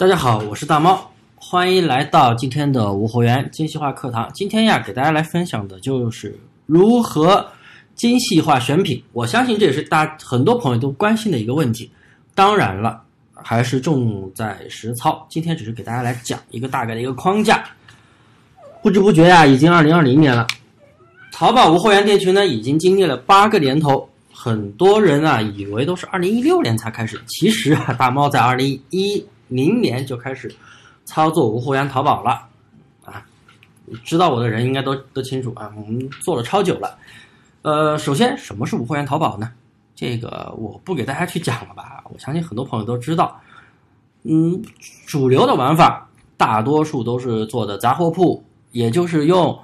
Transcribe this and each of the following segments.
大家好，我是大猫，欢迎来到今天的无货源精细化课堂。今天呀，给大家来分享的就是如何精细化选品。我相信这也是大很多朋友都关心的一个问题。当然了，还是重在实操。今天只是给大家来讲一个大概的一个框架。不知不觉呀，已经二零二零年了。淘宝无货源店群呢，已经经历了八个年头。很多人啊，以为都是二零一六年才开始，其实啊，大猫在二零一明年就开始操作无货源淘宝了啊。知道我的人应该都都清楚啊，我们做了超久了。呃，首先什么是无货源淘宝呢？这个我不给大家去讲了吧，我相信很多朋友都知道。嗯，主流的玩法大多数都是做的杂货铺，也就是用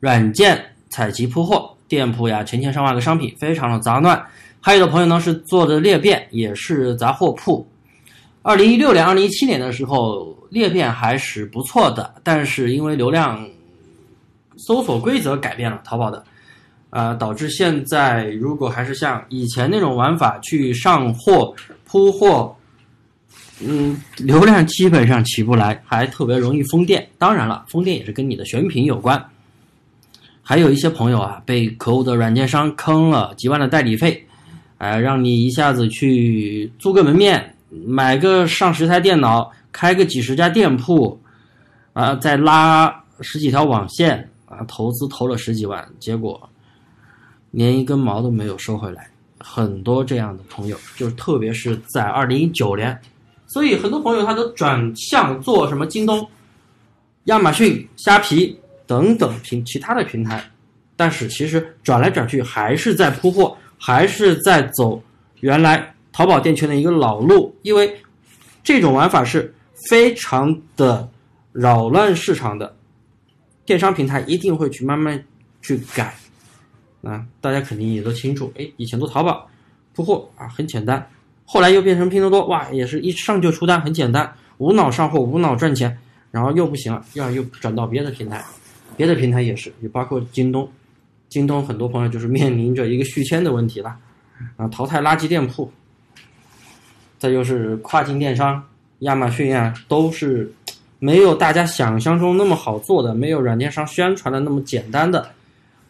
软件采集铺货。店铺呀，成千上万个商品，非常的杂乱。还有的朋友呢是做的裂变，也是杂货铺。二零一六年、二零一七年的时候，裂变还是不错的，但是因为流量、搜索规则改变了，淘宝的，啊，导致现在如果还是像以前那种玩法去上货、铺货，嗯，流量基本上起不来，还特别容易封店。当然了，封店也是跟你的选品有关。还有一些朋友啊，被可恶的软件商坑了几万的代理费，哎，让你一下子去租个门面，买个上十台电脑，开个几十家店铺，啊，再拉十几条网线，啊，投资投了十几万，结果连一根毛都没有收回来。很多这样的朋友，就是特别是在二零一九年，所以很多朋友他都转向做什么京东、亚马逊、虾皮。等等平其他的平台，但是其实转来转去还是在铺货，还是在走原来淘宝店群的一个老路，因为这种玩法是非常的扰乱市场的，电商平台一定会去慢慢去改。啊，大家肯定也都清楚，哎，以前做淘宝铺货啊很简单，后来又变成拼多多，哇，也是一上就出单，很简单，无脑上货，无脑赚钱，然后又不行了，要又转到别的平台。别的平台也是，也包括京东，京东很多朋友就是面临着一个续签的问题了，啊，淘汰垃圾店铺，再就是跨境电商，亚马逊啊，都是没有大家想象中那么好做的，没有软件商宣传的那么简单的，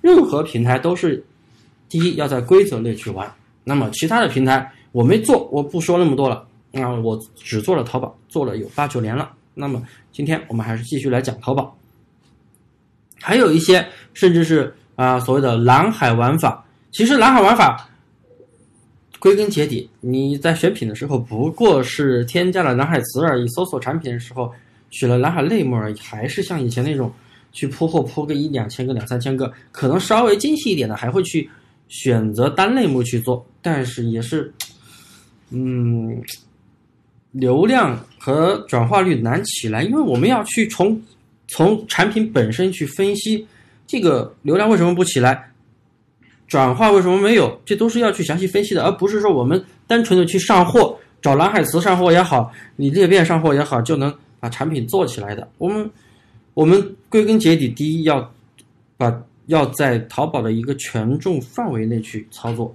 任何平台都是，第一要在规则内去玩，那么其他的平台我没做，我不说那么多了，啊，我只做了淘宝，做了有八九年了，那么今天我们还是继续来讲淘宝。还有一些甚至是啊所谓的蓝海玩法，其实蓝海玩法归根结底，你在选品的时候不过是添加了蓝海词而已，搜索产品的时候取了蓝海类目而已，还是像以前那种去铺货铺个一两千个、两三千个，可能稍微精细一点的还会去选择单类目去做，但是也是嗯流量和转化率难起来，因为我们要去从。从产品本身去分析，这个流量为什么不起来，转化为什么没有，这都是要去详细分析的，而不是说我们单纯的去上货，找蓝海词上货也好，你裂变上货也好，就能把产品做起来的。我们我们归根结底，第一要把要在淘宝的一个权重范围内去操作。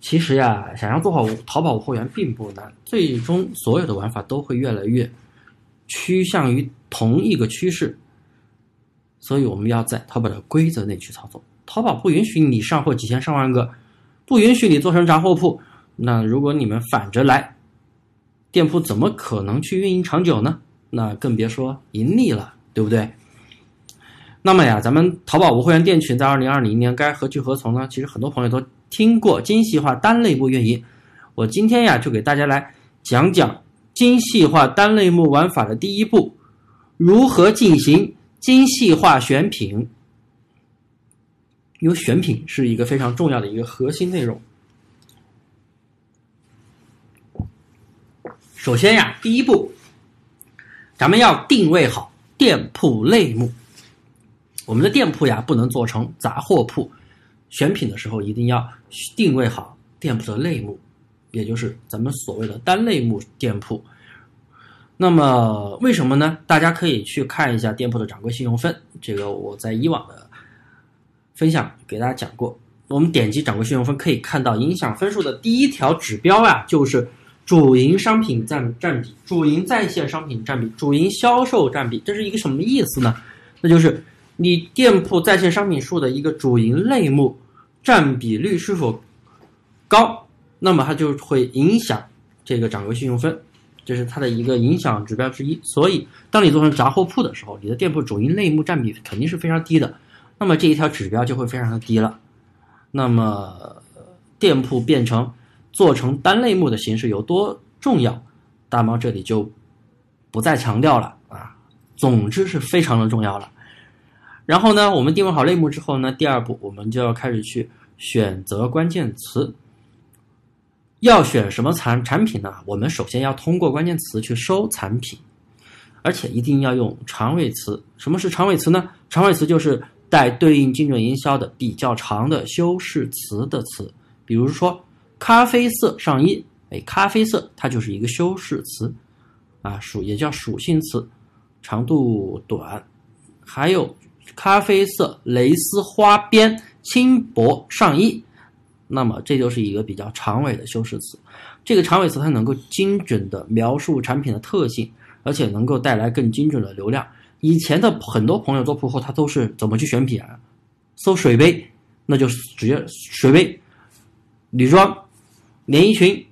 其实呀，想要做好淘宝货源并不难，最终所有的玩法都会越来越。趋向于同一个趋势，所以我们要在淘宝的规则内去操作。淘宝不允许你上货几千上万个，不允许你做成杂货铺。那如果你们反着来，店铺怎么可能去运营长久呢？那更别说盈利了，对不对？那么呀，咱们淘宝无会员店群在二零二零年该何去何从呢？其实很多朋友都听过精细化单类目运营，我今天呀就给大家来讲讲。精细化单类目玩法的第一步，如何进行精细化选品？因为选品是一个非常重要的一个核心内容。首先呀，第一步，咱们要定位好店铺类目。我们的店铺呀，不能做成杂货铺。选品的时候，一定要定位好店铺的类目。也就是咱们所谓的单类目店铺，那么为什么呢？大家可以去看一下店铺的掌柜信用分，这个我在以往的分享给大家讲过。我们点击掌柜信用分，可以看到影响分数的第一条指标啊，就是主营商品占占比、主营在线商品占比、主营销售占比，这是一个什么意思呢？那就是你店铺在线商品数的一个主营类目占比率是否高，那么它就会影响这个掌柜信用分，这是它的一个影响指标之一。所以，当你做成杂货铺的时候，你的店铺主营类目占比肯定是非常低的，那么这一条指标就会非常的低了。那么，店铺变成做成单类目的形式有多重要？大猫这里就不再强调了啊。总之是非常的重要了。然后呢，我们定位好类目之后呢，第二步我们就要开始去选择关键词。要选什么产产品呢？我们首先要通过关键词去搜产品，而且一定要用长尾词。什么是长尾词呢？长尾词就是带对应精准营销的比较长的修饰词的词。比如说咖啡色上衣，哎，咖啡色它就是一个修饰词啊，属也叫属性词，长度短。还有咖啡色蕾丝花边轻薄上衣。那么这就是一个比较长尾的修饰词，这个长尾词它能够精准的描述产品的特性，而且能够带来更精准的流量。以前的很多朋友做铺货，他都是怎么去选品啊？搜水杯，那就直接水杯、女装、连衣裙、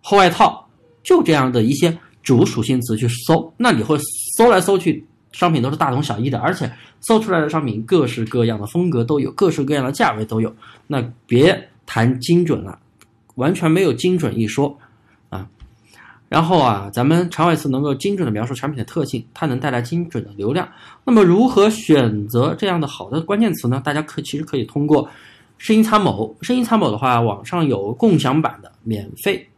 厚外套，就这样的一些主属性词去搜，那你会搜来搜去，商品都是大同小异的，而且搜出来的商品各式各样的风格都有，各式各样的价位都有，那别。谈精准了，完全没有精准一说。然后啊，咱们长尾词能够精准的描述产品的特性，它能带来精准的流量。那么如何选择这样的好的关键词呢？大家可其实可以通过声音参谋。声音参谋的话，网上有共享版的，免费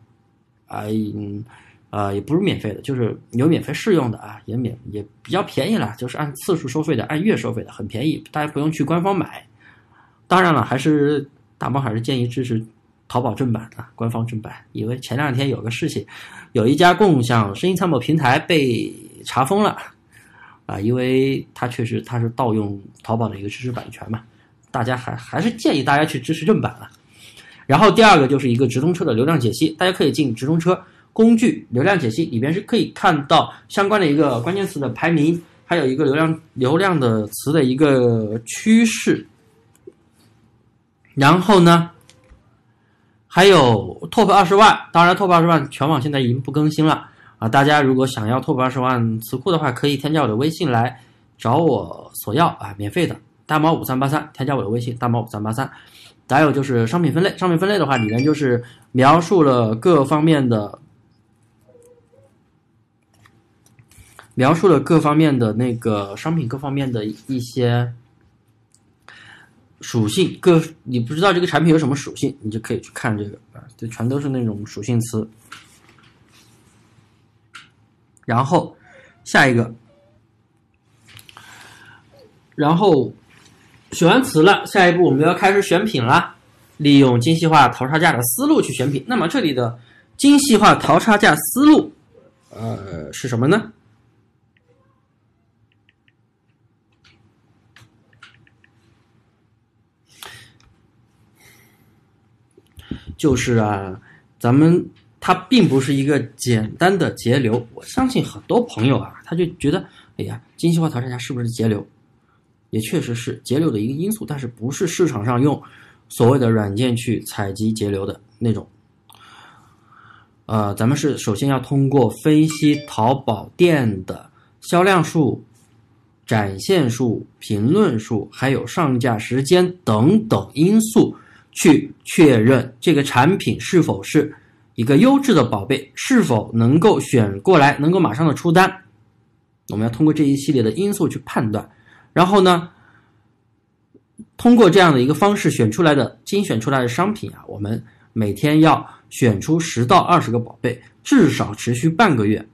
啊，嗯，呃，也不是免费的，就是有免费试用的啊，也免也比较便宜了，就是按次数收费的，按月收费的，很便宜，大家不用去官方买。当然了，还是。大猫还是建议支持淘宝正版的官方正版，因为前两天有个事情，有一家共享声音参谋平台被查封了，啊，因为它确实它是盗用淘宝的一个知识版权嘛，大家还还是建议大家去支持正版了。然后第二个就是一个直通车的流量解析，大家可以进直通车工具流量解析里边是可以看到相关的一个关键词的排名，还有一个流量流量的词的一个趋势。然后呢，还有 Top 二十万，当然 Top 二十万全网现在已经不更新了啊！大家如果想要 Top 二十万词库的话，可以添加我的微信来找我索要啊，免费的，大猫五三八三，添加我的微信大猫五三八三。还有就是商品分类，商品分类的话，里面就是描述了各方面的，描述了各方面的那个商品各方面的一些。属性各，你不知道这个产品有什么属性，你就可以去看这个啊，这全都是那种属性词。然后下一个，然后选完词了，下一步我们要开始选品了，利用精细化淘差价的思路去选品。那么这里的精细化淘差价思路，呃，是什么呢？就是啊，咱们它并不是一个简单的节流。我相信很多朋友啊，他就觉得，哎呀，精细化淘差价是不是节流？也确实是节流的一个因素，但是不是市场上用所谓的软件去采集节流的那种。呃，咱们是首先要通过分析淘宝店的销量数、展现数、评论数，还有上架时间等等因素。去确认这个产品是否是一个优质的宝贝，是否能够选过来，能够马上的出单。我们要通过这一系列的因素去判断，然后呢，通过这样的一个方式选出来的精选出来的商品啊，我们每天要选出十到二十个宝贝，至少持续半个月。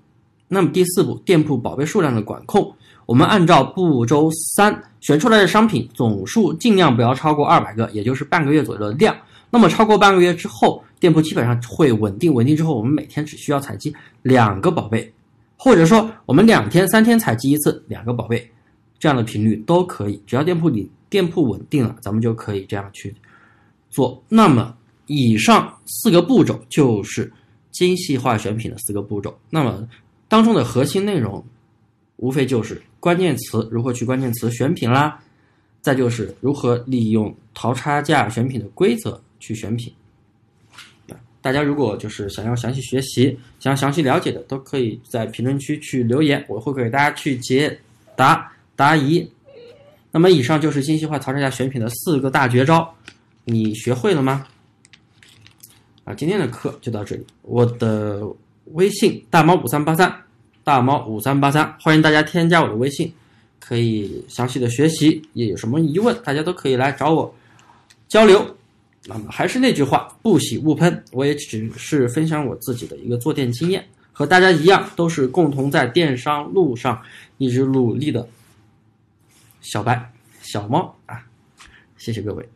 那么第四步，店铺宝贝数量的管控。我们按照步骤三选出来的商品总数尽量不要超过二百个，也就是半个月左右的量。那么超过半个月之后，店铺基本上会稳定。稳定之后，我们每天只需要采集两个宝贝，或者说我们两天、三天采集一次两个宝贝，这样的频率都可以。只要店铺里店铺稳定了，咱们就可以这样去做。那么以上四个步骤就是精细化选品的四个步骤。那么当中的核心内容，无非就是关键词如何去关键词选品啦，再就是如何利用淘差价选品的规则去选品。大家如果就是想要详细学习、想要详细了解的，都可以在评论区去留言，我会给大家去解答答疑。那么以上就是精细化淘差价选品的四个大绝招，你学会了吗？啊，今天的课就到这里。我的微信大猫五三八三，大猫五三八三，欢迎大家添加我的微信，可以详细的学习。也有什么疑问，大家都可以来找我交流。那么还是那句话，不喜勿喷。我也只是分享我自己的一个做店经验，和大家一样，都是共同在电商路上一直努力的小白、小猫啊。谢谢各位。